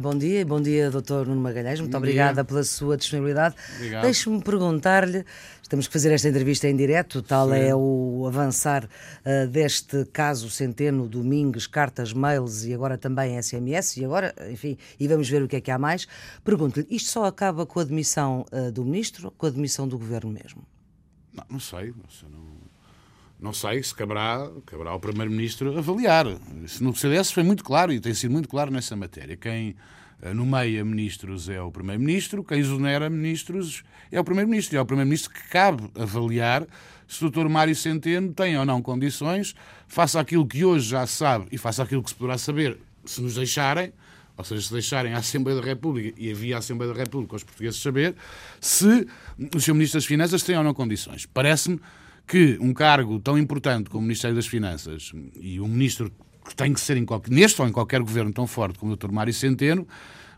Bom dia, bom dia, Dr. Nuno Magalhães. Muito bom obrigada dia. pela sua disponibilidade. Deixe-me perguntar-lhe, estamos a fazer esta entrevista em direto, tal Sim. é o avançar uh, deste caso Centeno, Domingues, cartas, mails e agora também SMS, e agora, enfim, e vamos ver o que é que há mais. Pergunto-lhe, isto só acaba com a demissão uh, do Ministro ou com a demissão do Governo mesmo? Não, não sei, não, não sei se caberá, caberá ao Primeiro-Ministro avaliar. No CDS foi muito claro e tem sido muito claro nessa matéria. Quem eh, nomeia ministros é o Primeiro-Ministro, quem exonera ministros é o Primeiro-Ministro. E é o Primeiro-Ministro que cabe avaliar se o Dr. Mário Centeno tem ou não condições, faça aquilo que hoje já se sabe e faça aquilo que se poderá saber se nos deixarem, ou seja, se deixarem a Assembleia da República e havia a Assembleia da República os portugueses saber, se o Sr. Ministro das Finanças tem ou não condições. Parece-me que um cargo tão importante como o Ministério das Finanças e um ministro que tem que ser em qualquer, neste ou em qualquer governo tão forte como o Dr. Mário Centeno,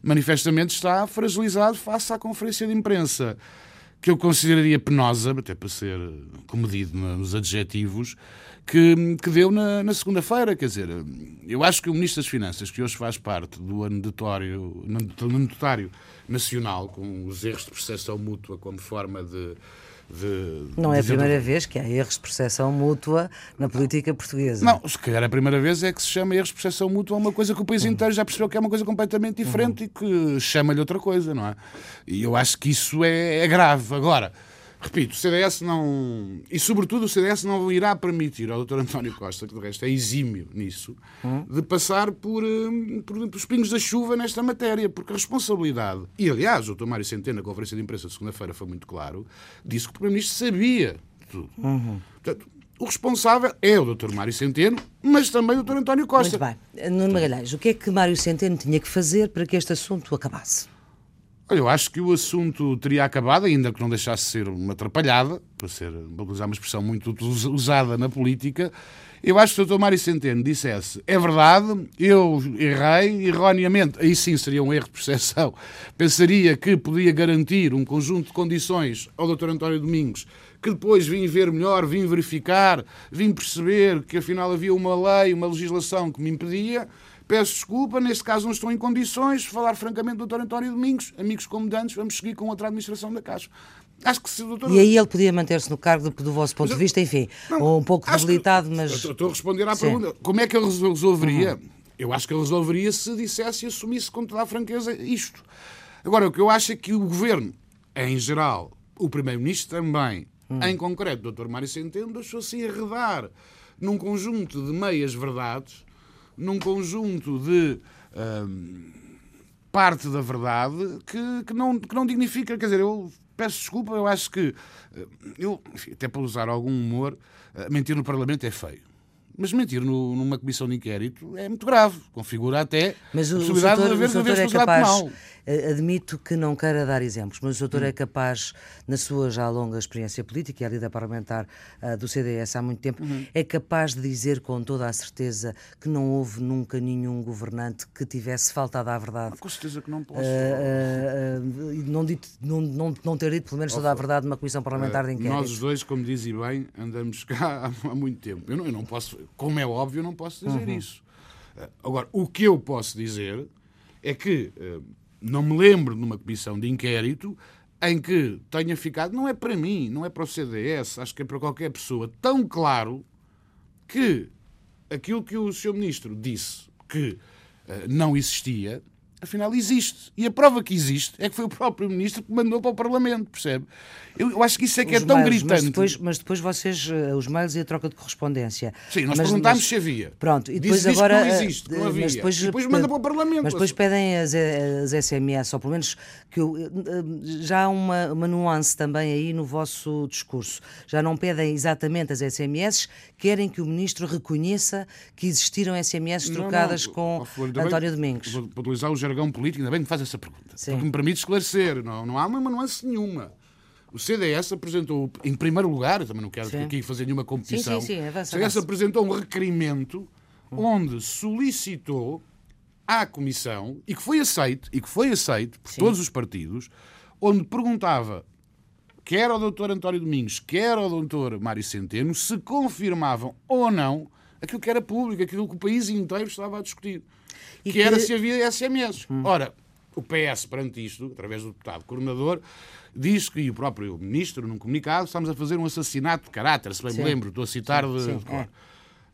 manifestamente está fragilizado face à conferência de imprensa, que eu consideraria penosa, até para ser comedido nos adjetivos, que, que deu na, na segunda-feira. Quer dizer, eu acho que o Ministro das Finanças, que hoje faz parte do anedotário, anedotário nacional, com os erros de percepção mútua como forma de de, não é a primeira vez que há erros de percepção mútua na política portuguesa. Não, se calhar a primeira vez é que se chama erros de percepção mútua a uma coisa que o país uhum. inteiro já percebeu que é uma coisa completamente diferente uhum. e que chama-lhe outra coisa, não é? E eu acho que isso é, é grave. Agora, repito, o CDS não. E, sobretudo, o CDS não irá permitir ao Dr. António Costa, que de resto é exímio nisso, hum? de passar por, eh, por, por, os pingos da chuva nesta matéria, porque a responsabilidade. E, aliás, o Dr. Mário Centeno, na conferência de imprensa de segunda-feira, foi muito claro, disse que o Primeiro-Ministro sabia tudo. Uhum. Portanto, o responsável é o Dr. Mário Centeno, mas também o Dr. António Costa. Muito bem. Nuno Magalhães, o que é que Mário Centeno tinha que fazer para que este assunto acabasse? Eu acho que o assunto teria acabado, ainda que não deixasse ser uma atrapalhada, para, ser, para usar uma expressão muito usada na política. Eu acho que o Dr. Mário Centeno dissesse é verdade, eu errei erroneamente, aí sim seria um erro de percepção. Pensaria que podia garantir um conjunto de condições ao Dr. António Domingos, que depois vim ver melhor, vim verificar, vim perceber que afinal havia uma lei, uma legislação que me impedia Peço desculpa, neste caso não estou em condições de falar francamente do Dr. António Domingos. Amigos comandantes, vamos seguir com outra administração da Caixa. Acho que se o doutor... E aí ele podia manter-se no cargo do, do vosso ponto de vista, enfim, não, um pouco debilitado, mas. Estou a responder à Sim. pergunta. Como é que ele resolveria? Uhum. Eu acho que ele resolveria se dissesse e assumisse com toda a franqueza isto. Agora, o que eu acho é que o governo, em geral, o primeiro-ministro também, uhum. em concreto, o Dr. Mário Centeno, deixou-se enredar num conjunto de meias verdades num conjunto de hum, parte da verdade que, que, não, que não dignifica. Quer dizer, eu peço desculpa, eu acho que, hum, eu, enfim, até para usar algum humor, hum, mentir no Parlamento é feio. Mas mentir no, numa comissão de inquérito é muito grave. Configura até mas o, a possibilidade o doutor, de haver é capaz, penal. Eh, admito que não queira dar exemplos, mas o doutor hum. é capaz, na sua já longa experiência política e a líder parlamentar uh, do CDS há muito tempo, uhum. é capaz de dizer com toda a certeza que não houve nunca nenhum governante que tivesse faltado à verdade. Ah, com certeza que não posso. Uh, uh, não, dito, não, não, não ter dito pelo menos toda a verdade numa comissão parlamentar de inquérito. Nós os dois, como dizem bem, andamos cá há, há muito tempo. Eu não, eu não, posso, como é óbvio, eu não posso dizer uhum. isso. Agora, o que eu posso dizer é que não me lembro de uma comissão de inquérito em que tenha ficado, não é para mim, não é para o CDS, acho que é para qualquer pessoa, tão claro que aquilo que o Sr. Ministro disse que uh, não existia, afinal existe. E a prova que existe é que foi o próprio ministro que mandou para o Parlamento, percebe? Eu, eu acho que isso é que os é tão mails, gritante. Mas depois, mas depois vocês, eh, os mails e a troca de correspondência. Sim, nós mas, perguntámos mas, se havia. Pronto, e depois disse, agora. Que não existe, não eh, havia. Mas depois, e depois manda para o Parlamento. Mas depois pedem as, as SMS, ou pelo menos que eu, já há uma, uma nuance também aí no vosso discurso. Já não pedem exatamente as SMS, querem que o ministro reconheça que existiram SMS trocadas não, não, com António Domingos. Vou, vou utilizar o jargão político, ainda bem que me faz essa pergunta. Sim. Porque me permite esclarecer. Não, não há uma nuance nenhuma. O CDS apresentou, em primeiro lugar, também não quero sim. aqui fazer nenhuma competição, sim, sim, sim, avança, o CDS apresentou um requerimento onde solicitou à Comissão, e que foi aceito, e que foi aceito por todos os partidos, onde perguntava quer ao Dr. António Domingos, quer ao Dr. Mário Centeno, se confirmavam ou não aquilo que era público, aquilo que o país inteiro estava a discutir. Que, que, era se havia SMS. Hum. Ora, o PS, perante isto, através do deputado coordenador, diz que, e o próprio ministro, num comunicado, estamos a fazer um assassinato de caráter, se bem sim. me lembro, estou a citar sim, de, sim, de é.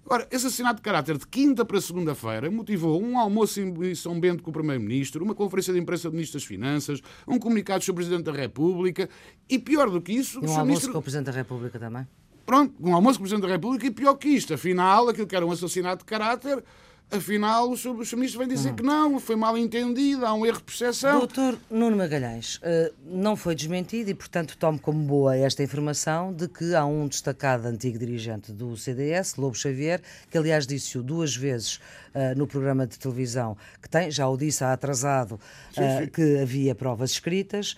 Ora, esse assassinato de caráter de quinta para segunda-feira motivou um almoço em São Bento com o Primeiro-Ministro, uma conferência de imprensa do Ministro das Finanças, um comunicado sobre o Presidente da República e, pior do que isso... Um almoço ministro... com o Presidente da República também? Pronto, um almoço com o Presidente da República e pior que isto. Afinal, aquilo que era um assassinato de caráter afinal o Sr. Ministro vem dizer hum. que não, foi mal entendido, há um erro de percepção. Doutor Nuno Magalhães, uh, não foi desmentido e, portanto, tomo como boa esta informação de que há um destacado antigo dirigente do CDS, Lobo Xavier, que aliás disse-o duas vezes uh, no programa de televisão, que tem, já o disse há atrasado, uh, que havia provas escritas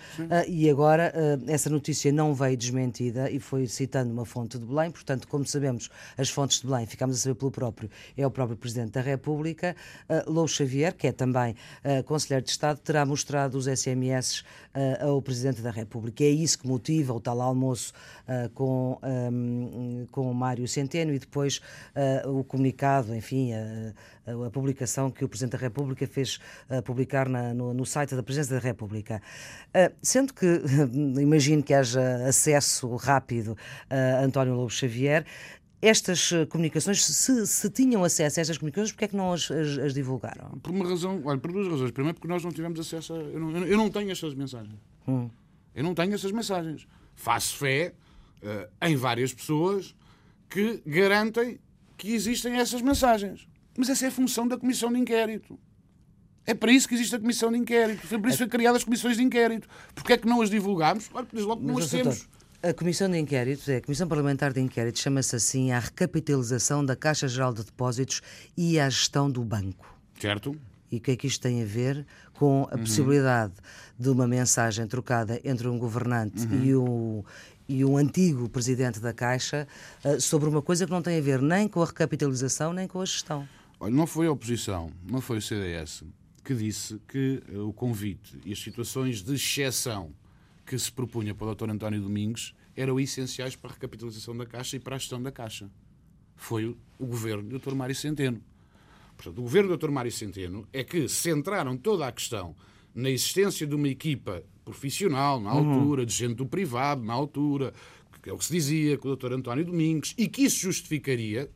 e agora essa notícia não veio desmentida e foi citando uma fonte de Belém, portanto, como sabemos, as fontes de Belém, ficamos a saber pelo próprio, é o próprio Presidente da República uh, Lou Xavier, que é também uh, Conselheiro de Estado, terá mostrado os SMS uh, ao Presidente da República. É isso que motiva o tal almoço uh, com, um, com o Mário Centeno e depois o comunicado, enfim, a, publicação que o Presidente da República fez publicar na, no, no, site da Presidência da República. sendo que imagino que haja acesso rápido a António Lobo Xavier, estas eh, comunicações, se, se, tinham acesso a estas comunicações, porquê é que não as, as, as, divulgaram? Por uma razão, olha, por duas razões. Primeiro, porque nós não tivemos acesso a. Eu não, eu não tenho estas mensagens. Hum. Eu não tenho essas mensagens. Faço fé uh, em várias pessoas que garantem que existem essas mensagens. Mas essa é a função da Comissão de Inquérito. É para isso que existe a Comissão de Inquérito. Foi por isso que foi criadas as comissões de inquérito. Porquê é que não as divulgámos? Olha, desde logo não as temos. A Comissão de Inquérito, é, a Comissão Parlamentar de Inquérito, chama-se assim a recapitalização da Caixa Geral de Depósitos e a gestão do banco. Certo. E o que é que isto tem a ver com a uhum. possibilidade de uma mensagem trocada entre um governante uhum. e um, e um antigo presidente da Caixa uh, sobre uma coisa que não tem a ver nem com a recapitalização nem com a gestão? Olha, não foi a oposição, não foi o CDS que disse que uh, o convite e as situações de exceção que se propunha para o Dr. António Domingos eram essenciais para a recapitalização da Caixa e para a gestão da Caixa. Foi o governo do Dr. Mário Centeno. Portanto, o governo do Dr. Mário Centeno é que centraram toda a questão na existência de uma equipa profissional, na uhum. altura, uhum. de gente do privado, na altura, que é o que se dizia com o Dr. António Domingos, e que isso justificaria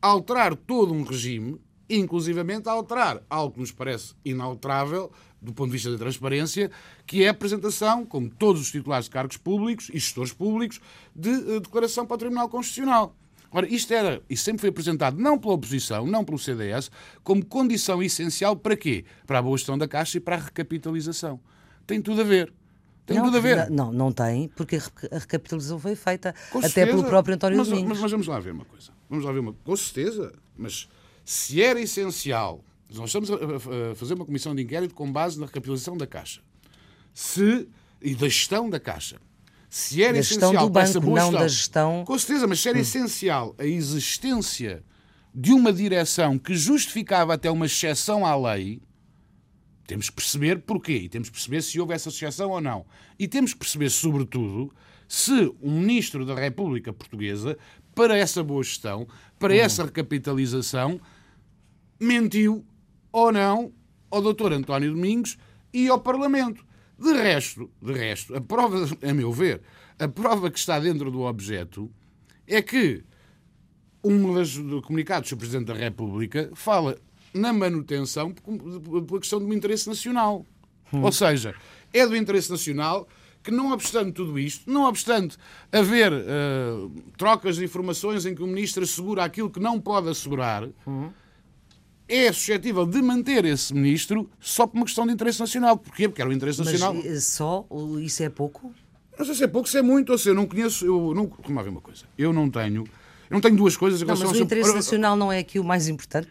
alterar todo um regime, inclusivamente alterar algo que nos parece inalterável, do ponto de vista da transparência, que é a apresentação, como todos os titulares de cargos públicos e gestores públicos, de uh, declaração para o Tribunal Constitucional. Ora, isto era e sempre foi apresentado não pela oposição, não pelo CDS, como condição essencial para quê? Para a boa gestão da Caixa e para a recapitalização. Tem tudo a ver. Tem não, tudo a ver. Não, não tem, porque a recapitalização foi feita até pelo próprio António mas, Domingos. Mas, mas, vamos lá ver uma coisa. Vamos lá ver uma Com certeza. Mas se era essencial nós estamos a fazer uma comissão de inquérito com base na recapitalização da Caixa. Se, e da gestão da Caixa. Se era da essencial do banco, não gestão, da gestão. Com certeza, mas se era hum. essencial a existência de uma direção que justificava até uma exceção à lei, temos que perceber porquê. E temos que perceber se houve essa exceção ou não. E temos que perceber, sobretudo, se o Ministro da República Portuguesa, para essa boa gestão, para hum. essa recapitalização, mentiu ou não ao doutor António Domingos e ao Parlamento. De resto, de resto, a prova, a meu ver, a prova que está dentro do objeto é que um dos comunicados do Presidente da República fala na manutenção pela questão do interesse nacional. Hum. Ou seja, é do interesse nacional que, não obstante tudo isto, não obstante haver uh, trocas de informações em que o Ministro assegura aquilo que não pode assegurar, hum é suscetível de manter esse ministro só por uma questão de interesse nacional. Porquê? Porque era o interesse nacional. Mas eh, só? Isso é pouco? Não sei se é pouco, se é muito, ou seja, eu não conheço. Eu não, como ver uma coisa. Eu não tenho. Eu não tenho duas coisas. Não, mas o interesse nacional não é aqui o mais importante?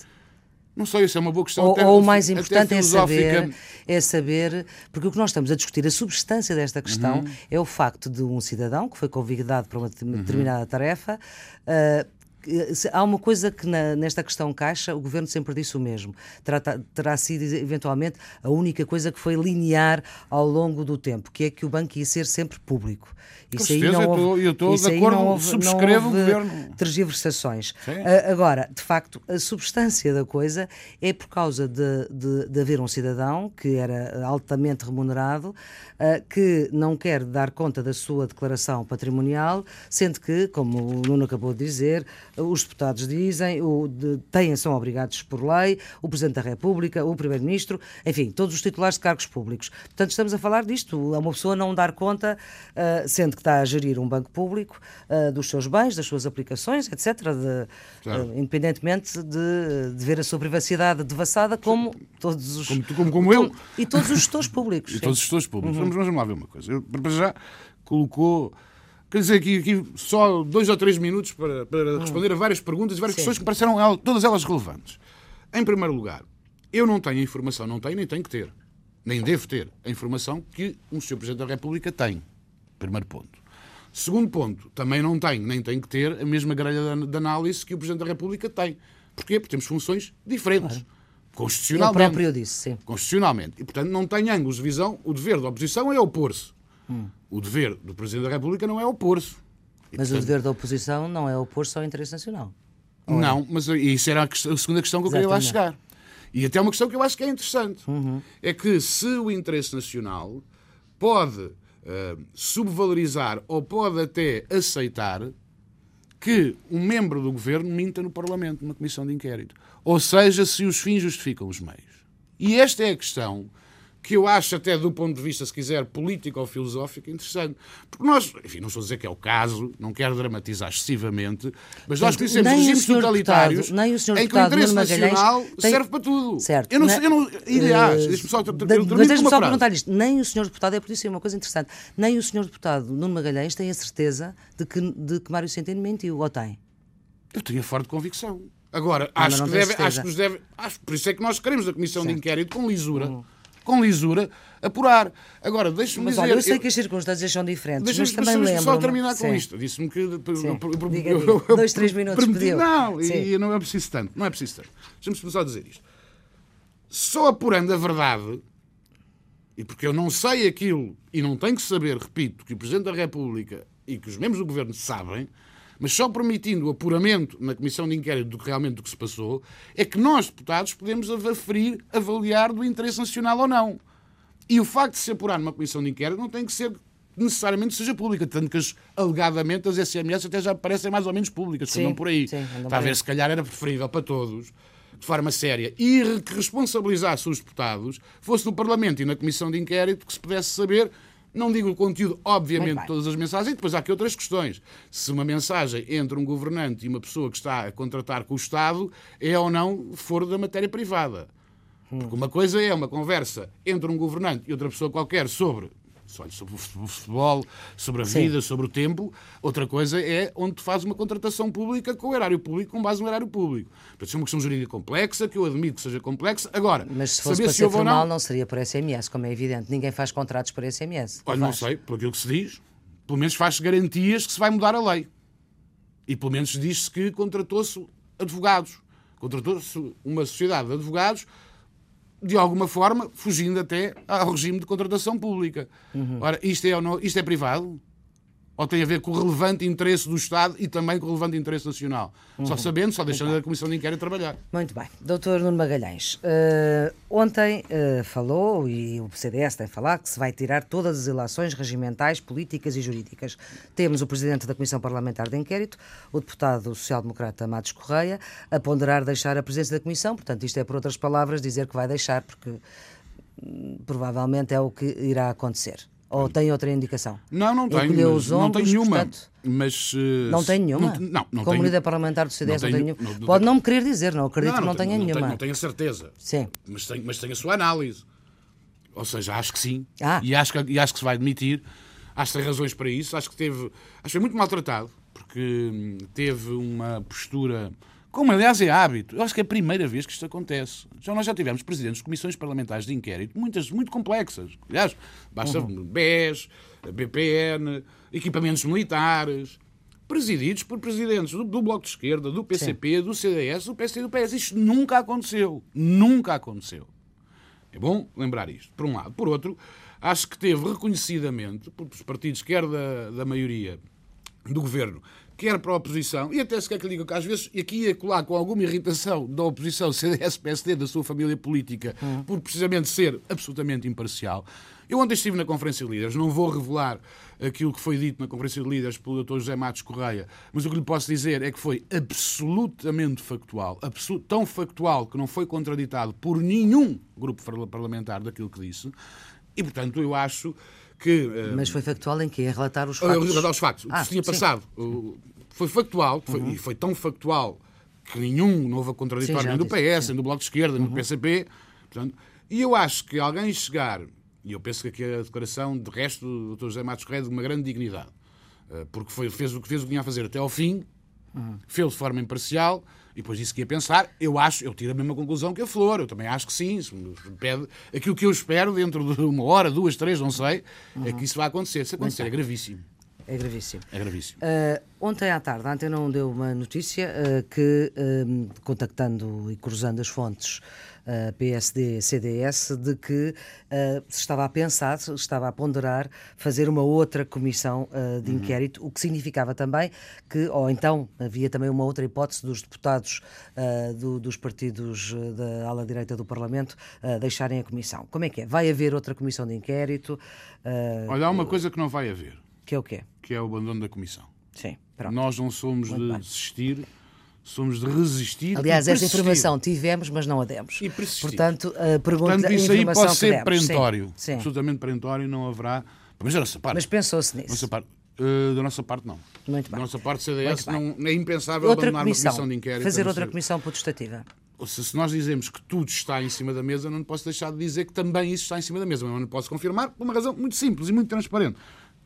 Não sei, isso é uma boa questão. Ou, ou o mais importante é saber, é saber, porque o que nós estamos a discutir, a substância desta questão, uhum. é o facto de um cidadão que foi convidado para uma uhum. determinada uhum. tarefa uh, há uma coisa que na, nesta questão Caixa o Governo sempre disse o mesmo. Terá, terá sido eventualmente a única coisa que foi linear ao longo do tempo, que é que o banco ia ser sempre público. Isso aí não houve, eu estou de acordo, houve, subscrevo o Governo. tergiversações. Uh, agora, de facto, a substância da coisa é por causa de, de, de haver um cidadão que era altamente remunerado, uh, que não quer dar conta da sua declaração patrimonial, sendo que, como o Nuno acabou de dizer, os deputados dizem, o, de, têm, são obrigados por lei, o Presidente da República, o Primeiro-Ministro, enfim, todos os titulares de cargos públicos. Portanto, estamos a falar disto, a uma pessoa não dar conta, uh, sendo que está a gerir um banco público, uh, dos seus bens, das suas aplicações, etc., de, claro. uh, independentemente de, de, ver a sua privacidade devassada, como todos os. Como, como, como eu. E todos os gestores públicos. e todos os gestores públicos. Uhum. Vamos, vamos lá ver uma coisa. Eu, para já, colocou. Quer dizer, aqui, aqui só dois ou três minutos para, para hum. responder a várias perguntas e várias Sim. questões que pareceram todas elas relevantes. Em primeiro lugar, eu não tenho a informação, não tenho nem tenho que ter, nem devo ter a informação que o Sr. Presidente da República tem. Primeiro ponto. Segundo ponto, também não tenho, nem tenho que ter a mesma grelha de análise que o Presidente da República tem. Porquê? Porque temos funções diferentes. Claro. Constitucionalmente. Eu próprio disse, sim. Constitucionalmente. E, portanto, não tem ângulos de visão. O dever da oposição é opor-se. Hum. O dever do Presidente da República não é opor-se. Mas portanto... o dever da oposição não é opor-se ao interesse nacional. não, é? mas isso era a, segunda questão que eu queria lá chegar. E até uma questão que eu acho que é interessante. Uhum. É que se o interesse nacional pode uh, subvalorizar ou pode até aceitar que um membro do governo minta no Parlamento, numa comissão de inquérito. Ou seja, se os fins justificam os meios. E esta é a questão que eu acho até do ponto de vista, se quiser, político ou filosófico, interessante. Porque nós, enfim, não estou a dizer que é o caso, não quero dramatizar excessivamente, mas nós conhecemos regimes totalitários nem o em que o interesse nacional tem... serve para tudo. Certo. Eu não, sei, eu não, aliás, uh, deixe-me só, mas deixe-me só perguntar isto. Nem o senhor deputado, é por isso é uma coisa interessante, nem o senhor deputado Nuno Magalhães tem a certeza de que, de que Mário Centeno mentiu, ou tem? Eu tenho a forte convicção. Agora, não, acho, que deve, acho que deve. Acho, por isso é que nós queremos a Comissão certo. de Inquérito com lisura. Hum com lisura, apurar. Agora, deixe-me dizer... Olha, eu sei que as circunstâncias são diferentes, mas também lembro... só terminar com Sim. isto. Disse-me que... Diga, eu, eu, Dois, três minutos pediu. Não, e não é preciso tanto. Não é preciso tanto. Deixa-me só dizer isto. Só apurando a verdade, e porque eu não sei aquilo e não tenho que saber, repito, que o Presidente da República e que os membros do Governo sabem, mas só permitindo o apuramento na Comissão de Inquérito do que realmente do que se passou, é que nós, deputados, podemos aferir, avaliar do interesse nacional ou não. E o facto de se apurar numa Comissão de Inquérito não tem que ser necessariamente seja pública, tanto que as, alegadamente as SMS até já parecem mais ou menos públicas, sim, andam por aí. Sim, Está a ver, se calhar era preferível para todos, de forma séria, e que responsabilizasse os deputados, fosse no Parlamento e na Comissão de Inquérito, que se pudesse saber não digo o conteúdo, obviamente, de todas as mensagens, e depois há aqui outras questões. Se uma mensagem entre um governante e uma pessoa que está a contratar com o Estado é ou não fora da matéria privada. Porque uma coisa é uma conversa entre um governante e outra pessoa qualquer sobre sobre o futebol, sobre a vida, Sim. sobre o tempo. Outra coisa é onde tu fazes uma contratação pública com o erário público, com base no erário público. Portanto, é uma questão jurídica complexa, que eu admito que seja complexa. Agora, Mas se fosse para se ser formal, não... não seria por SMS, como é evidente. Ninguém faz contratos por SMS. Olha, não sei, por aquilo que se diz, pelo menos faz garantias que se vai mudar a lei. E pelo menos diz-se que contratou-se advogados. Contratou-se uma sociedade de advogados de alguma forma, fugindo até ao regime de contratação pública. Uhum. Ora, isto é, isto é privado? Ou tem a ver com o relevante interesse do Estado e também com o relevante interesse nacional. Uhum. Só sabendo, só deixando a Comissão de Inquérito trabalhar. Muito bem. Doutor Nuno Magalhães, uh, ontem uh, falou, e o CDS tem falado, que se vai tirar todas as ilações regimentais, políticas e jurídicas. Temos o Presidente da Comissão Parlamentar de Inquérito, o deputado social-democrata Matos Correia, a ponderar deixar a presença da Comissão, portanto isto é, por outras palavras, dizer que vai deixar, porque hum, provavelmente é o que irá acontecer. Ou tem outra indicação? Não, não tenho. Ombros, não tenho nenhuma. Portanto, mas, uh, não tem nenhuma? Não, não, não Como líder parlamentar do CDS não, tenho, não tenho nenhuma. Pode não me querer dizer, não acredito não, que não, tenha nenhuma. Tenho, não tenho a certeza. Sim. Mas tenho, mas tenho a sua análise. Ou seja, acho que sim. Ah. E, acho que, e acho que se vai admitir. Acho que tem razões para isso. Acho que teve. Acho que foi muito maltratado, porque hum, teve uma postura como, aliás, é hábito. Eu acho que é a primeira vez que isto acontece. Já nós já tivemos presidentes de comissões parlamentares de inquérito, muitas muito complexas. Aliás, basta uhum. BES, BPN, equipamentos militares, presididos por presidentes do, do Bloco de Esquerda, do PCP, Sim. do CDS, do PSD e do PS. Isto nunca aconteceu. Nunca aconteceu. É bom lembrar isto, por um lado. Por outro, acho que teve reconhecidamente, pelos partidos, quer da, da maioria do governo, quer para a oposição, e até se quer que diga que às vezes, e aqui ia colar com alguma irritação da oposição CDS-PSD, da sua família política, hum. por precisamente ser absolutamente imparcial. Eu ontem estive na Conferência de Líderes, não vou revelar aquilo que foi dito na Conferência de Líderes pelo Dr. José Matos Correia, mas o que lhe posso dizer é que foi absolutamente factual, absolut, tão factual que não foi contraditado por nenhum grupo parlamentar daquilo que disse, e portanto eu acho que. Eh, Mas foi factual em que? Em relatar os factos? Relatar os factos. Ah, o que tinha sim. passado. Foi factual, foi, uhum. e foi tão factual que nenhum, não houve contraditório sim, nem do PS, sim. nem do Bloco de Esquerda, uhum. nem do PCP. Portanto, e eu acho que alguém chegar, e eu penso que aqui a declaração, de resto, do Dr. José Matos Correia, de uma grande dignidade, eh, porque foi, fez o que fez o que tinha a fazer até ao fim, uhum. fez de forma imparcial, e depois disse que ia pensar. Eu acho, eu tiro a mesma conclusão que a Flor. Eu também acho que sim. Pede, aquilo que eu espero dentro de uma hora, duas, três, não sei, uhum. é que isso vai acontecer. Se acontecer, é gravíssimo. É gravíssimo. É gravíssimo. Uh, ontem à tarde, a Antena 1 deu uma notícia uh, que, uh, contactando e cruzando as fontes uh, PSD, CDS, de que se estava a pensar, se estava a ponderar fazer uma outra comissão de uhum. inquérito, o que significava também que, ou então havia também uma outra hipótese dos deputados do, dos partidos da ala direita do Parlamento deixarem a comissão. Como é que é? Vai haver outra comissão de inquérito? Olha, há uma coisa que não vai haver. Que é o quê? Que é o abandono da Comissão. Sim, pronto. Nós não somos Muito de bem. desistir, somos de resistir. Aliás, essa informação tivemos, mas não a demos. E persistir. Portanto, a pergunta Portanto, isso aí pode ser perentório. Sim, sim. Absolutamente perentório, não haverá. Mas da nossa parte. Mas pensou-se nisso. Nossa parte, uh, da nossa parte, não. Muito bem. Da nossa parte, CDS, não, é impensável outra abandonar comissão, uma comissão de inquérito. Fazer outra ser... comissão protestativa. Se, se nós dizemos que tudo está em cima da mesa, não posso deixar de dizer que também isso está em cima da mesa. Mas não posso confirmar por uma razão muito simples e muito transparente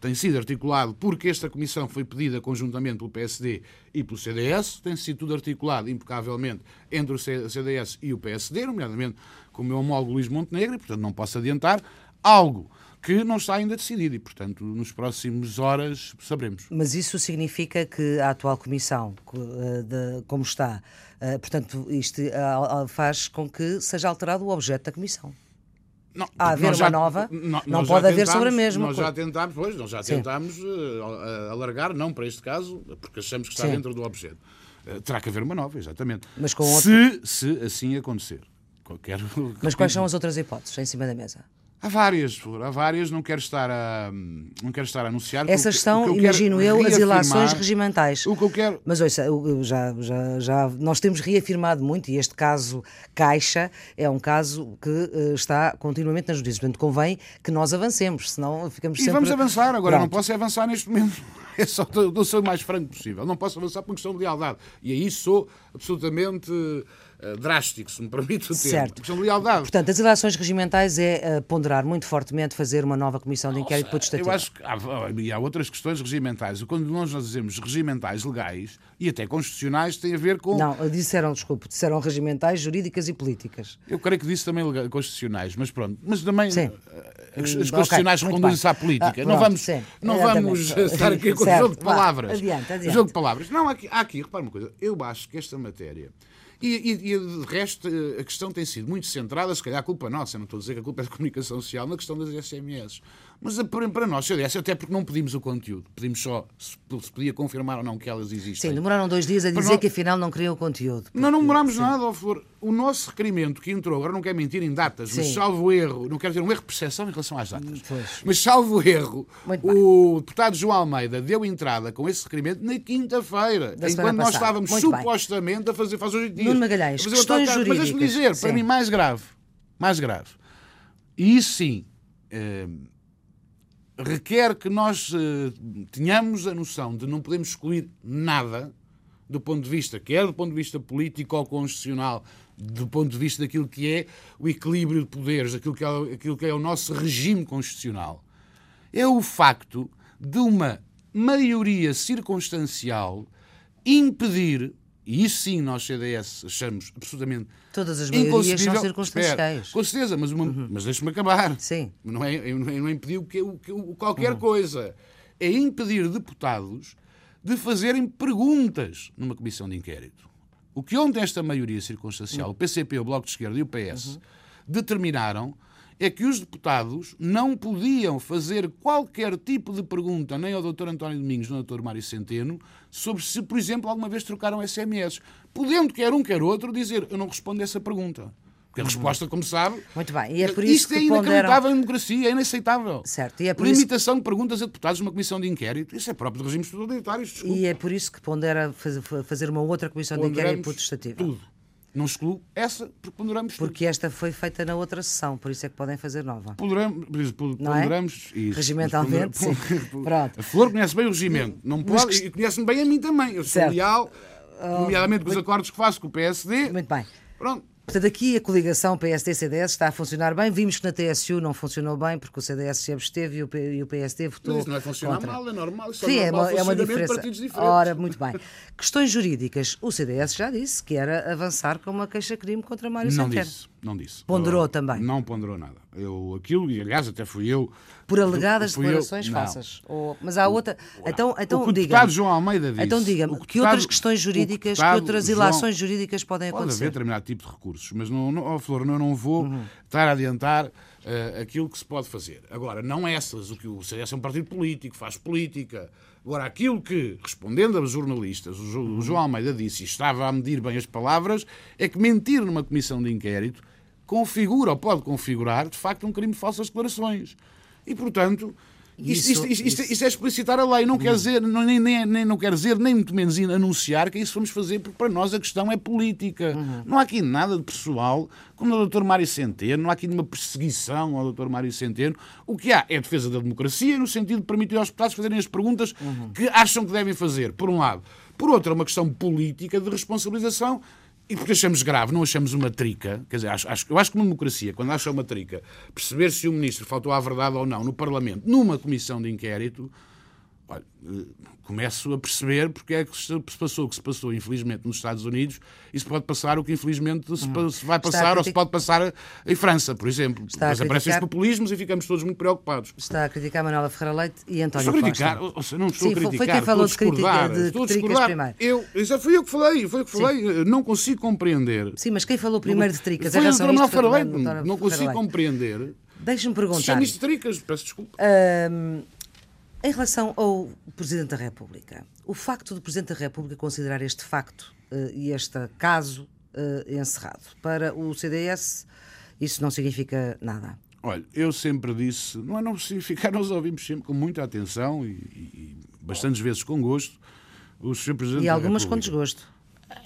tem sido articulado porque esta comissão foi pedida conjuntamente pelo PSD e pelo CDS, tem sido tudo articulado impecavelmente entre o CDS e o PSD, nomeadamente com o meu homólogo Luís Montenegro, e, portanto, não posso adiantar algo que não está ainda decidido e, portanto, nos próximos horas saberemos. Mas isso significa que a atual comissão, eh, como está, eh, portanto, isto eh, faz com que seja alterado o objeto da comissão? Não, a haver já, uma nova, não, pode haver sobre a mesma. Nós já tentámos, pois, nós já tentámos uh, alargar, não para este caso, porque achamos que está Sim. dentro do objeto. Uh, terá que haver uma nova, exatamente. Mas com se, se assim acontecer. Quero... Mas quais são as outras hipóteses em cima da mesa? Há várias, há várias, não quero estar a, não quero estar a anunciar. Essas são, eu imagino eu, as ilações regimentais. O que eu quero. Mas ouça, já, já, já, nós temos reafirmado muito, e este caso Caixa é um caso que uh, está continuamente nas notícias. Portanto, convém que nós avancemos, senão ficamos e sempre. E vamos avançar, agora Pronto. não posso é avançar neste momento. É só, eu sou o mais franco possível. Não posso avançar por questão de lealdade. E aí sou absolutamente eh, drástico, se me permite o termo. Certo. Lealdade. Portanto, as eleições regimentais é uh, ponderar muito fortemente fazer uma nova comissão de inquérito Nossa, protestativa. Eu acho que há, e há outras questões regimentais. Quando nós dizemos regimentais legais e até constitucionais, tem a ver com. Não, disseram, desculpe, disseram regimentais, jurídicas e políticas. Eu creio que disse também constitucionais, mas pronto. Mas também. Sim. Eh, as constitucionais okay, reconduzem-se à política. Ah, pronto, não vamos, sim, não vamos estar aqui com o jogo de palavras. Adiante, adiante. Jogo de palavras. Não, há aqui, há aqui, repara uma coisa. Eu acho que esta matéria e, e, e, de resto, a questão tem sido muito centrada, se calhar a culpa nossa, não estou a dizer que a culpa é da comunicação social, na questão das SMS. Mas para nós, CDS, até porque não pedimos o conteúdo, pedimos só se, se podia confirmar ou não que elas existem. Sim, demoraram dois dias a dizer nós... que afinal não queriam o conteúdo. Porque... Não, não demorámos nada, ao favor. O nosso requerimento que entrou, agora não quero mentir em datas, Sim. mas salvo erro, não quero ter um erro de percepção em relação às datas, pois. mas salvo erro, o deputado João Almeida deu entrada com esse requerimento na quinta-feira, enquanto nós estávamos Muito supostamente bem. a fazer faz hoje dias. Nuno Magalhães, questões jurídicas. Mas deixe-me dizer, Sim. para mim mais grave, mais grave, e isso sim. Eh, requer que nós uh, tenhamos a noção de não podemos excluir nada do ponto de vista, quer do ponto de vista político ou constitucional, do ponto de vista daquilo que é o equilíbrio de poderes, daquilo que é, aquilo que é o nosso regime constitucional, é o facto de uma maioria circunstancial impedir e isso sim nós, CDS, achamos absolutamente Todas as maiorias são circunstanciais. com certeza, mas, uhum. mas deixe-me acabar. Sim. Não é, não é, não é impedir o que, o, o, qualquer uhum. coisa. É impedir deputados de fazerem perguntas numa comissão de inquérito. O que ontem esta maioria circunstancial, o PCP, o Bloco de Esquerda e o PS, uhum. determinaram é que os deputados não podiam fazer qualquer tipo de pergunta, nem ao Dr. António Domingos, nem ao Dr. Mário Centeno, sobre se, por exemplo, alguma vez trocaram SMS. Podendo, quer um, quer outro, dizer eu não respondo a essa pergunta. Porque a resposta, como sabe. Muito bem. E é por isso isto que é inacreditável ponderam... em democracia, é inaceitável. Certo. E é por Limitação isso... de perguntas a deputados numa comissão de inquérito, isso é próprio de regimes totalitários. Desculpa. E é por isso que pondera fazer uma outra comissão de inquérito protestativa. Tudo. Não excluo essa, porque ponderamos Porque tudo. esta foi feita na outra sessão, por isso é que podem fazer nova. Ponderamos, ponderamos é? isso. Regimentalmente, sim. Pronto. A Flor conhece bem o regimento. Não pode, Mas... e conhece-me bem a mim também. Eu sou certo. leal, nomeadamente com os acordos que faço com o PSD. Muito bem. Pronto. Portanto, aqui a coligação PSD-CDS está a funcionar bem. Vimos que na TSU não funcionou bem porque o CDS se absteve e o, PSD votou. Mas isso não é funcionar contra. mal, é normal. Sim, é, uma, é uma diferença. Ora, muito bem. Questões jurídicas. O CDS já disse que era avançar com uma queixa-crime contra Mário Centeno. Não disse. Ponderou eu, também? Não ponderou nada. Eu, aquilo, e aliás até fui eu... Por alegadas declarações eu, falsas? Ou, mas há outra... Então, então o diga João Almeida disse... Então diga-me, que outras questões jurídicas, que outras ilações João, jurídicas podem pode acontecer? Pode haver determinado tipo de recursos, mas, não, não, oh, Flor, eu não vou uhum. estar a adiantar uh, aquilo que se pode fazer. Agora, não essas, o que o CS é um partido político, faz política... Agora, aquilo que, respondendo aos jornalistas, o João Almeida disse, e estava a medir bem as palavras, é que mentir numa comissão de inquérito configura ou pode configurar, de facto, um crime de falsas declarações. E, portanto, isto, isto, isto, isto, isto é explicitar a lei. Não quer dizer, não, nem, nem, não quer dizer, nem muito menos anunciar que é isso vamos fazer, porque para nós a questão é política. Uhum. Não há aqui nada de pessoal, como o Dr. Mário Centeno, não há aqui nenhuma perseguição ao Dr. Mário Centeno. O que há é a defesa da democracia, no sentido de permitir aos deputados fazerem as perguntas uhum. que acham que devem fazer, por um lado. Por outro, é uma questão política de responsabilização e porque achamos grave, não achamos uma trica, quer dizer, acho, acho, eu acho que uma democracia, quando acha uma trica, perceber se o ministro faltou à verdade ou não no Parlamento, numa comissão de inquérito, olha, eh, começo a perceber porque é que se passou o que se passou, infelizmente, nos Estados Unidos, e se pode passar o que, infelizmente, se, hum. vai passar ou se pode passar em França, por exemplo. Está Depois aparecem os populismos e ficamos todos muito preocupados. Está a criticar Manuela Ferreira Leite e António Estou a criticar, Costa. Ou não estou Sim, a criticar, foi quem falou de, de primeiro. Eu, já fui eu que falei, foi eu que falei, não consigo compreender. Sim, mas quem falou primeiro de tricas? Foi a Manuela Ferreira Leite, não consigo compreender. Deixe-me perguntar. Chame-se tricas, peço desculpa. Em relação ao Presidente da República, o facto do Presidente da República considerar este facto uh, e este caso uh, encerrado para o CDS, isso não significa nada? Olha, eu sempre disse, não é não significar, nós ouvimos sempre com muita atenção e, e bastantes vezes com gosto o Sr. Presidente E algumas com desgosto.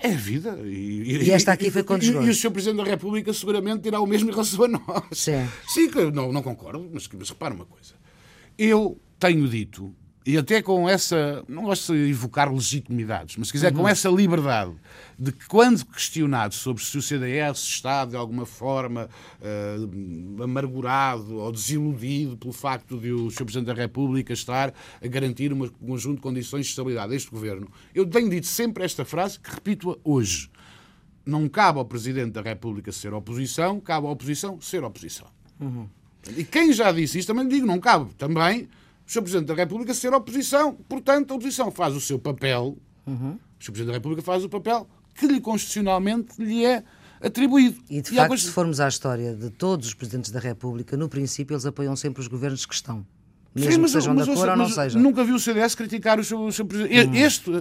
É vida. E, e, esta aqui foi com desgosto. E, e, o Sr. Presidente da República seguramente dirá o mesmo em relação a nós. Sim. Sim, não, não concordo, mas, mas repara uma coisa. Eu tenho dito, e até com essa, não gosto de evocar legitimidades, mas se quiser, uhum. com essa liberdade de que, quando questionado sobre se o CDS está de alguma forma uh, amargurado ou desiludido pelo facto de o Sr. Presidente da República estar a garantir um conjunto de condições de estabilidade a este governo, eu tenho dito sempre esta frase que repito-a hoje. Não cabe ao Presidente da República ser oposição, cabe à oposição ser oposição. Uhum. E quem já disse isto também digo, não cabe também o Sr. Presidente da República ser oposição. Portanto, a oposição faz o seu papel, uhum. o Sr. Presidente da República faz o papel que lhe constitucionalmente lhe é atribuído. E, de e facto, se formos à história de todos os Presidentes da República, no princípio eles apoiam sempre os governos que estão. Mesmo Sim, mas, sejam mas, da cor ou não seja. Nunca vi o CDS criticar o seu, o seu presidente. Hum. Este,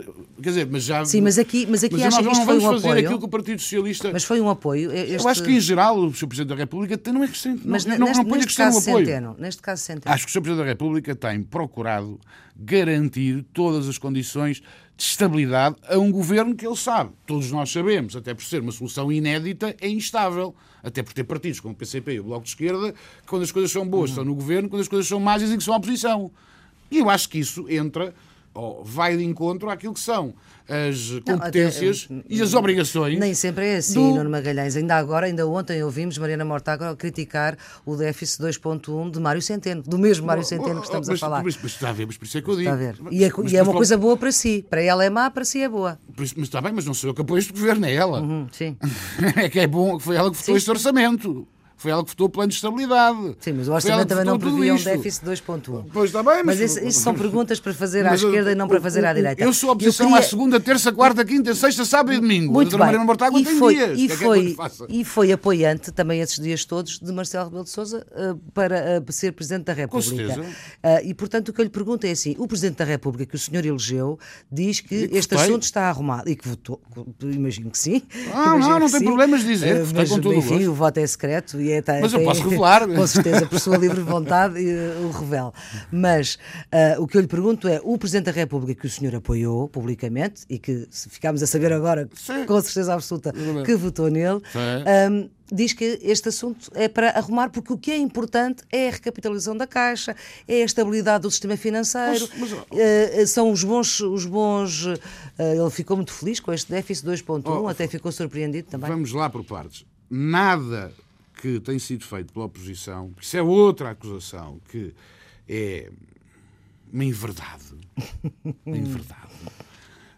quer dizer, mas já. Sim, mas aqui, mas aqui mas acha que isto foi um fazer apoio. aquilo que o Partido Socialista. Mas foi um apoio. Este... Eu acho que, em geral, o Sr. Presidente da República tem, não é que mas não, neste, não, não neste caso um apoio. Centeno, neste caso Centeno. Acho que o Sr. Presidente da República tem procurado garantir todas as condições de estabilidade a um governo que ele sabe. Todos nós sabemos, até por ser uma solução inédita, é instável. Até por ter partidos como o PCP e o Bloco de Esquerda, que quando as coisas são boas estão no governo, quando as coisas são más dizem que são a oposição. E eu acho que isso entra, ou vai de encontro àquilo que são as competências não, até, e as obrigações. Nem sempre é assim, do... Nuno Magalhães. Ainda agora, ainda ontem ouvimos Mariana Mortágua criticar o déficit 2.1 de Mário Centeno, do mesmo Mário Centeno que estamos mas, a falar. Mas, mas, está a ver, mas por isso é que eu digo. Está a ver. E é, mas, e é uma coisa boa para si. Para ela é má, para si é boa. Mas, está bem, mas não sou eu que apoio este governo, é ela. Uhum, sim. é que é bom, foi ela que votou este orçamento. Foi ela que votou o plano de estabilidade. Sim, mas o orçamento também não previa um déficit 2.1. Pois está bem, mas... Mas isso, isso, são perguntas para fazer à esquerda e não para fazer à direita. Eu sou a oposição queria... à segunda, terça, quarta, quinta, sexta, sábado e domingo. Muito bem. Mortágua e, foi, dias. E, foi, é e foi apoiante também esses dias todos de Marcelo Rebelo de Sousa uh, para uh, ser Presidente da República. Com certeza. Uh, e, portanto, o que eu lhe pergunto é assim, o Presidente da República que o senhor elegeu diz que, que este assunto está arrumado e que votou, imagino que sim. Ah, não, não tem sim. problemas de dizer, uh, mas, enfim, o, o voto é secreto e é, tá, Mas tem, eu posso revelar. Com certeza, por sua livre vontade, o revelo. Mas o que eu lhe pergunto é, o Presidente da República que o senhor apoiou publicamente e que ficámos a saber agora, sim. com certeza absoluta, que votou nele, um, diz que este assunto é para arrumar, porque o que é importante é a recapitalização da Caixa, é a estabilidade do sistema financeiro, mas, mas... Uh, são os bons. Os bons uh, ele ficou muito feliz com este déficit 2,1, oh, até ficou surpreendido também. Vamos lá por partes. Nada que tem sido feito pela oposição, isso é outra acusação que é uma inverdade, uma inverdade,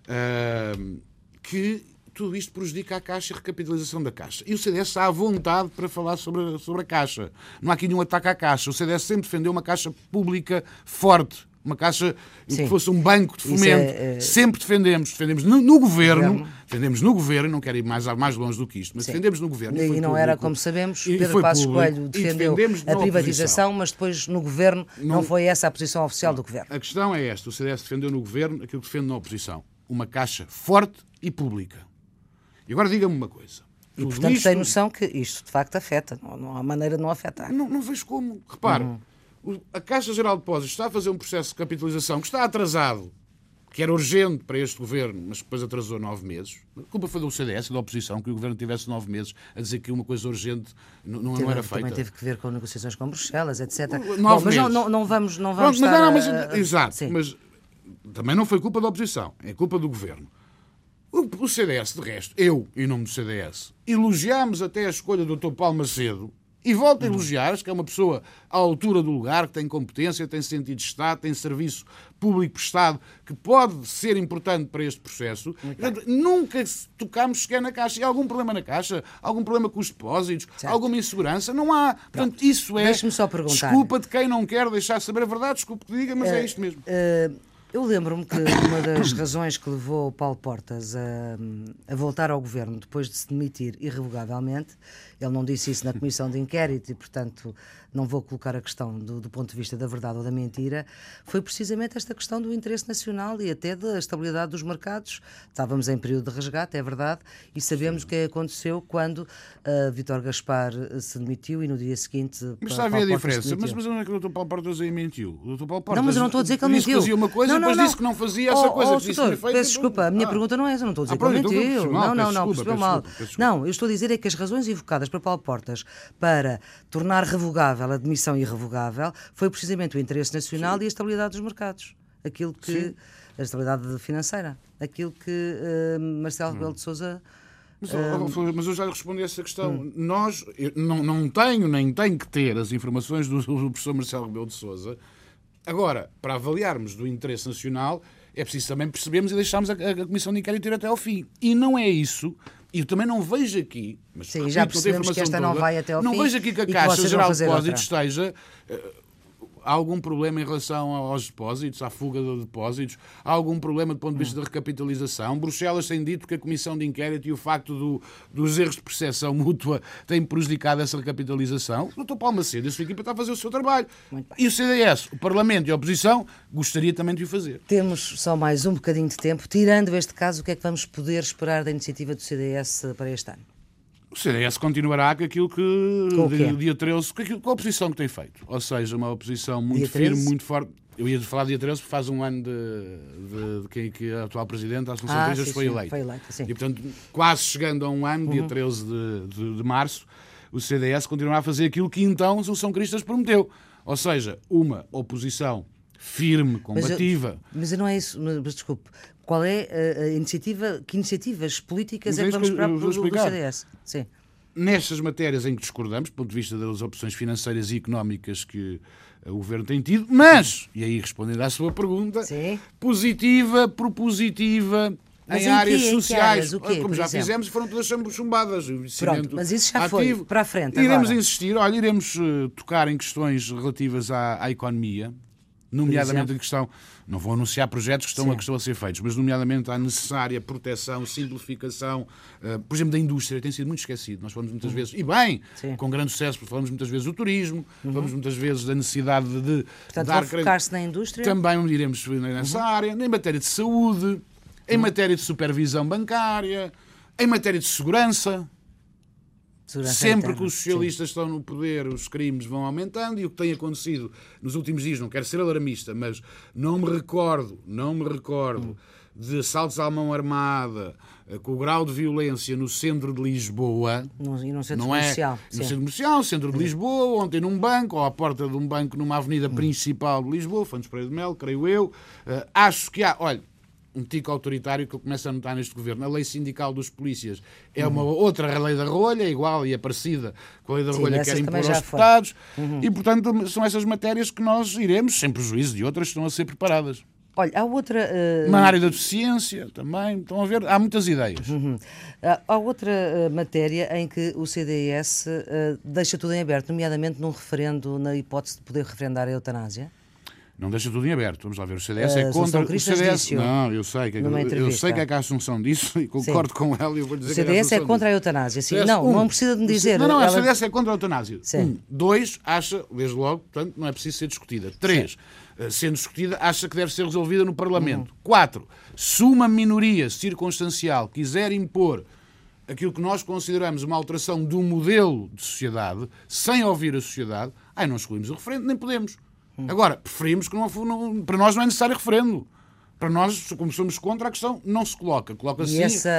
uh, que tudo isto prejudica a Caixa e a recapitalização da Caixa. E o CDS está à vontade para falar sobre, sobre a Caixa. Não há aqui nenhum ataque à Caixa. O CDS sempre defendeu uma Caixa pública forte, uma caixa Sim. que fosse um banco de fomento. É, é... Sempre defendemos. Defendemos no, no governo, governo, defendemos no governo, não quero ir mais, mais longe do que isto, mas Sim. defendemos no governo. E, e não público, era, como sabemos, Pedro Passos Coelho defendeu a privatização, mas depois no governo não, não, foi essa a posição oficial não. do governo. A questão é esta: o CDS defendeu no governo aquilo que defende na oposição. Uma caixa forte e pública. E agora diga-me uma coisa. E, portanto, isto... tem noção que isto de facto afeta, não, não há maneira de não afetar. Não, não vejo como. Repare, uhum. A Caixa Geral de Depósitos está a fazer um processo de capitalização que está atrasado, que era urgente para este governo, mas depois atrasou nove meses. A culpa foi do CDS e da oposição, que o governo tivesse nove meses a dizer que uma coisa urgente não, não, não era feita. Também teve que ver com negociações com Bruxelas, etc. Nove Bom, mas não, não, não, vamos. Não vamos Pronto, estar, mas, não, mas, exato, sim. mas também não foi culpa da oposição, é culpa do governo. O CDS, de resto, eu, em nome do CDS, elogiámos até a escolha do Dr. Paulo Macedo e volto a elogiar, acho que é uma pessoa à altura do lugar, que tem competência, tem sentido de Estado, tem serviço público prestado, que pode ser importante para este processo. Portanto, nunca tocámos sequer na Caixa. E há algum problema na Caixa? Algum problema com os depósitos? Certo. Alguma insegurança? Não há. Portanto, isso é só perguntar. desculpa de quem não quer deixar saber a verdade, desculpe que diga, mas uh, é isto mesmo. Uh eu lembro-me que uma das razões que levou o Paulo Portas a, a, voltar ao governo depois de se demitir irrevogavelmente, ele não disse isso na comissão de inquérito e, portanto, não vou colocar a questão do, do, ponto de vista da verdade ou da mentira, foi precisamente esta questão do interesse nacional e até da estabilidade dos mercados. Estávamos em período de resgate, é verdade, e sabemos o que aconteceu quando uh, Vítor Gaspar se demitiu e no dia seguinte. Mas está a ver a diferença. Mas, mas onde é que o Dr. Paulo Portas aí mentiu? O Dr. Paulo Portas não, mas eu não estou a dizer que ele mentiu. Disse que fazia uma coisa não, não, depois não. disse que não fazia essa oh, coisa. Oh, doutor, peço desculpa, a minha ah. pergunta não é essa, não estou a dizer ah, que ele então mentiu. Não, não, não, percebeu mal. Não, eu estou a dizer é que as razões evocadas para Paulo Portas para tornar revogável a demissão irrevogável foi precisamente o interesse nacional Sim. e a estabilidade dos mercados. Aquilo que. Sim. a estabilidade financeira. Aquilo que uh, Marcelo hum. Rebelo de Souza. Mas, uh, mas, eu já respondi a essa questão. Hum. Nós, não, não tenho nem tenho que ter as informações do, do professor Marcelo Rebelo de Souza. Agora, para avaliarmos do interesse nacional, é preciso também percebermos e deixarmos a, a Comissão de Inquérito ir até ao fim. E não é isso e eu também não vejo aqui, mas Sim, já percebemos que esta toda, não vai até ao não fim. Não vejo aqui que a Caixa Geral de Depósitos esteja uh, há algum problema em relação aos depósitos, à fuga de depósitos? Há algum problema do ponto de vista da recapitalização? Bruxelas tem dito que a comissão de inquérito e o facto do, dos erros de percepção mútua têm prejudicado essa recapitalização. O Dr. E a sua equipa está a fazer o seu trabalho. E o CDS, o Parlamento e a oposição, gostaria também de o fazer. Temos só mais um bocadinho de tempo. Tirando este caso, o que é que vamos poder esperar da iniciativa do CDS para este ano? O CDS continuará com aquilo que, com de, dia 13, com, aquilo, com a oposição que tem feito. Ou seja, uma oposição muito firme, muito forte. Eu ia falar dia 13 porque faz um ano de, de, quem que a atual Presidente, Assunção ah, Reis, foi eleita. Foi eleita sim. E, portanto, quase chegando a um ano, uhum. dia 13 de, de, de, março, o CDS continuará a fazer aquilo que então o São Cristas prometeu. Ou seja, uma oposição firme, combativa. Mas, eu, mas não é isso, mas, desculpe. Qual é a, a, iniciativa, que iniciativas políticas é que vamos esperar do, do CDS? Sim. Nestas matérias em que discordamos, do ponto de vista das opções financeiras e económicas que o Governo tem tido, mas, e aí respondendo à sua pergunta, Sim. positiva, propositiva Mas em, em áreas? Em que sociais. áreas? O quê, como já exemplo? fizemos, foram todas chumbadas. Pronto, mas isso já foi para a frente. Iremos agora. insistir, olha, iremos uh, tocar em questões relativas à, à economia, nomeadamente em questão. Não vou anunciar projetos que estão, a, que estão a ser feitos, mas nomeadamente à necessária proteção, simplificação, uh, por exemplo, da indústria, tem sido muito esquecido. Nós falamos muitas vezes, e bem, Sim. com grande sucesso, porque falamos muitas vezes do turismo, falamos muitas vezes da necessidade de Portanto, dar focar-se na indústria. também iremos nessa área, em matéria de saúde, em matéria de supervisão bancária, em matéria de segurança. Sempre que os socialistas estão no poder, os crimes vão aumentando e o que tem acontecido nos últimos dias, não quero ser alarmista, mas não me recordo, não me recordo de assaltos à mão armada eh, com o grau de violência no centro de Lisboa. Não, e num centro Não é comercial. no sim. centro comercial, centro de Lisboa, ontem num banco, ou à porta de um banco numa avenida Hum. principal de Lisboa, Fantos Pereira de Mel, creio eu. Eh, acho que há, olha, um tico autoritário que eu começo a notar neste governo. A lei sindical dos polícias é uma outra lei da rolha, igual e é parecida com a lei da Sim, rolha que também impor aos deputados. E, portanto, são essas matérias que nós iremos, sem prejuízo de outras que estão a ser preparadas. Olha, há outra. eh, Na área da deficiência também, estão a ver, há muitas ideias. Uhum. Há outra eh, matéria em que o CDS eh, deixa tudo em aberto, nomeadamente num referendo na hipótese de poder referendar a eutanásia. Não deixa tudo em aberto. Vamos lá ver. O CDS A é contra. O CDS. Não, eu sei que, eu sei que é que há assunção disso e concordo com ela. e vou O dizer que CDS é assunção contra a eutanásia. Sim, CDS, não, um, não precisa de me dizer. Não, não, ela- a CDS é contra a eutanásia. Sim. Um. Dois, acha, desde logo, portanto, não é preciso ser discutida. Três, eh, sendo discutida, acha que deve ser resolvida no Parlamento. Uhum. Quatro, se uma minoria circunstancial quiser impor aquilo que nós consideramos uma alteração do modelo de sociedade, sem ouvir a sociedade, aí não excluímos o referendo, nem podemos. Hum. Agora, preferimos que não, não- para nós não é necessário referendo. Para nós, como somos contra, a questão não se coloca. Coloca-se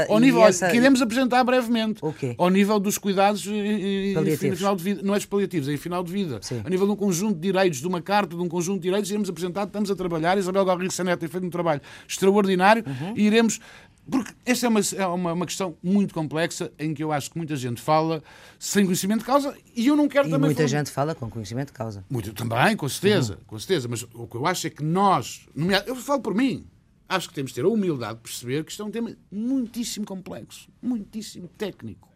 ao nível. essa- que iremos apresentar brevemente. O quê? Ao nível dos cuidados e, e- e final de vida. Não é dos paliativos, é em final de vida. Sim. A nível de um conjunto de direitos, de uma carta, de um conjunto de direitos, iremos apresentar, estamos a trabalhar. Isabel Galrigo Saneto tem feito um trabalho extraordinário Uhum. e iremos. Porque esta é, uma, é uma, uma questão muito complexa em que eu acho que muita gente fala sem conhecimento de causa e eu não quero E também. muita falar- gente fala com conhecimento de causa. muito, também, com certeza, Uhum. com certeza. Mas o que eu acho é que nós, eu falo por mim, acho que temos de ter a humildade de perceber que isto é um tema muitíssimo complexo, muitíssimo técnico,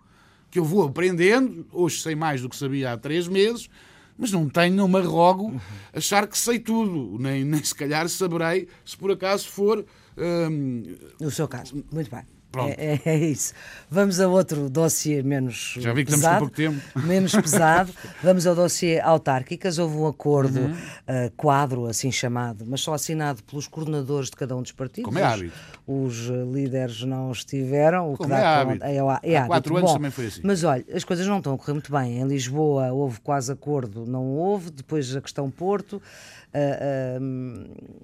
que eu vou aprendendo, hoje sei mais do que sabia há três meses, mas não tenho, não me arrogo Uhum. achar que sei tudo, nem, nem se calhar saberei se por acaso for. Hum, No seu caso. Muito bem. Pronto. É, é- é isso. Vamos a outro dossiê menos Já vi que estamos pesado. com pouco tempo. Menos pesado. Vamos ao dossiê autárquicas. Houve um acordo Uhum. eh, quadro, assim chamado, mas só assinado pelos coordenadores de cada um dos partidos. Como é Os- hábito. Os, eh, líderes não estiveram. O Como que dá é hábito. É, é Há hábito. quatro anos Bom, também foi assim. Mas olha, as coisas não estão a correr muito bem. Em Lisboa houve quase acordo, não houve. Depois a questão Porto.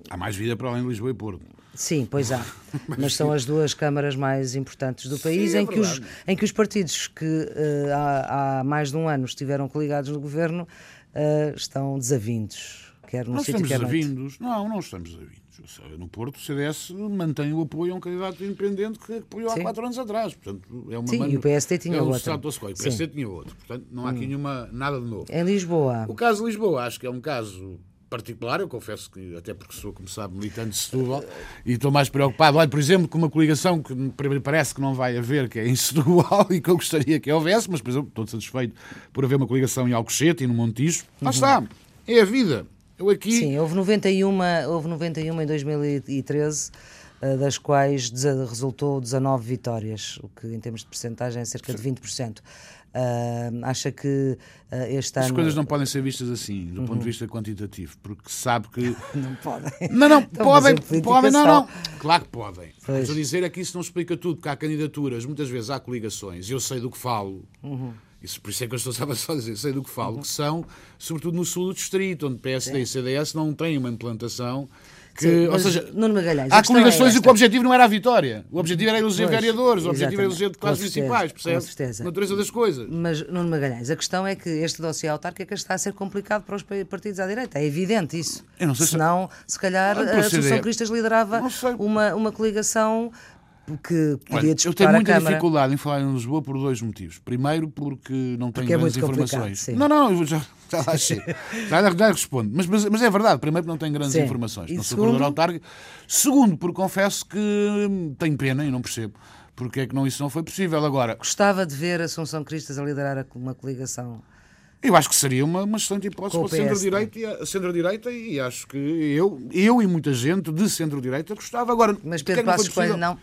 Há mais vida para além de Lisboa e Porto. Sim, pois há. Mas são as duas câmaras mais importantes do país é em, que os, em que os partidos que eh, há, há mais de um ano estiveram coligados no governo eh, estão desavindos. Quer num Nós sítio, estamos quer desavindos. Não, não estamos desavindos. No Porto, o CDS mantém o apoio a um candidato independente que apoiou há Sim. quatro anos atrás. Portanto, é uma Sim, e o PSD tinha é o outro. O Sim. PSD tinha outro. Portanto, não há aqui nenhuma, nada de novo. Em Lisboa, O caso de Lisboa, acho que é um caso particular, eu confesso que, até porque sou, como sabe, militante de Setúbal, e estou mais preocupado, olha, por exemplo, com uma coligação que me parece que não vai haver, que é em Setúbal, e que eu gostaria que houvesse, mas, por exemplo, estou satisfeito por haver uma coligação em Alcochete e no Montijo. Lá está, é a vida. Eu aqui... Uhum. sim, houve 91, houve 91 em 2013, eh, das quais resultou 19 vitórias, o que em termos de percentagem é cerca de 20%. Ah, acha que ah, este As ano. coisas não podem ser vistas assim, do ponto de vista quantitativo, porque sabe que. Não podem. Não, não, Então, podem, podem, não, não. Claro que podem. Pois. Estou a dizer é que isso não explica tudo, porque há candidaturas, muitas vezes há coligações, e eu sei do que falo. Uhum. Isso, por isso é que eu estou só a dizer, sei do que falo, que são, sobretudo no sul do distrito, onde PSD e CDS não têm uma implantação que. Sim, ou seja, Nuno Magalhães, há questão é coligações e que o objetivo não era a vitória. O objetivo era eleger Pois, vereadores, o objetivo era eleger deputados Com certeza, municipais, com percebe? certeza. A natureza das coisas. Mas, Nuno Magalhães, a questão é que este dossiê autárquico está a ser complicado para os pa- partidos à direita. É evidente isso. Eu não sei se- Senão, se calhar, Ah, a. Associação Cristas liderava uma, uma coligação que podia disputar Eu tenho muita dificuldade em falar em Lisboa por dois motivos. Primeiro, porque não tenho porque é grandes é informações. Não, não, eu já, já lá achei. já, já respondo. Mas, mas, mas, é verdade, primeiro, não tenho grandes sim. informações. E não segundo... sou corredor autárquico. Segundo, porque confesso que tenho pena e não percebo porque é que não, isso não foi possível. Agora, gostava de ver Assunção Cristas a liderar uma coligação. Eu acho que seria uma, uma excelente hipótese para centro-direita e, centro e acho que eu, eu e muita gente de centro-direita gostava. Agora, mas Pedro Passos Coelho não.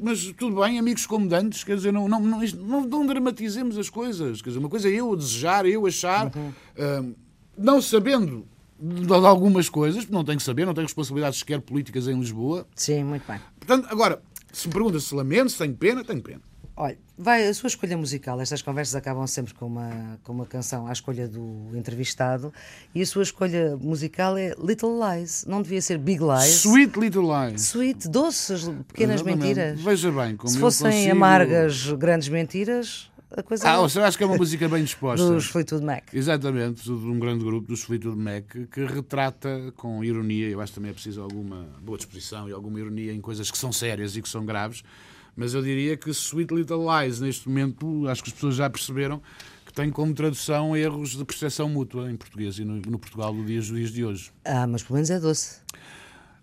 Mas, tudo bem, amigos comandantes, quer dizer, não, não, não, não, dramatizemos as coisas. Quer dizer, uma coisa é eu desejar, eu achar, uhum. uh, não sabendo de algumas coisas, não tenho que saber, não tenho responsabilidades sequer políticas em Lisboa. Sim, muito bem. Portanto, agora, se me pergunta se lamento, se tenho pena, tenho pena. Olha, vai a sua escolha musical. Estas conversas acabam sempre com uma, com uma canção à escolha do entrevistado. E a sua escolha musical é Little Lies. Não devia ser Big Lies. Sweet Little Lies. Sweet, doces, pequenas Exatamente. mentiras. Veja bem, como Se fossem consigo... amargas, grandes mentiras, a coisa. Ah, eu acho que é uma música bem disposta. dos Fleetwood Mac. Exatamente, de um grande grupo dos Fleetwood Mac que retrata com ironia. Eu acho que também é preciso alguma boa disposição e alguma ironia em coisas que são sérias e que são graves mas eu diria que Sweet Little Lies, neste momento, acho que as pessoas já perceberam que tem como tradução erros de percepção mútua em português e no, no Portugal do dia, dias de hoje. Ah, mas pelo menos é doce.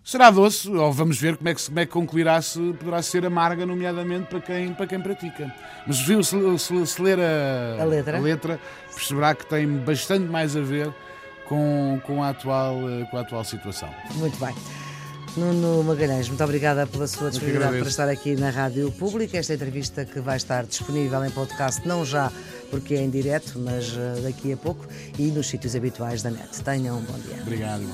Será doce, ou vamos ver como é que, como é que concluirá se poderá ser amarga, nomeadamente para quem, para quem pratica. Mas viu, se, se, se ler a, a, letra. a letra, perceberá que tem bastante mais a ver com, com, a, atual, com a atual situação. Muito bem. Nuno Magalhães, muito obrigada pela sua disponibilidade para estar aqui na Rádio Pública. Esta entrevista que vai estar disponível em podcast, não já porque é em direto, mas eh, daqui a pouco e nos sítios habituais da net. Tenham um bom dia. Obrigado.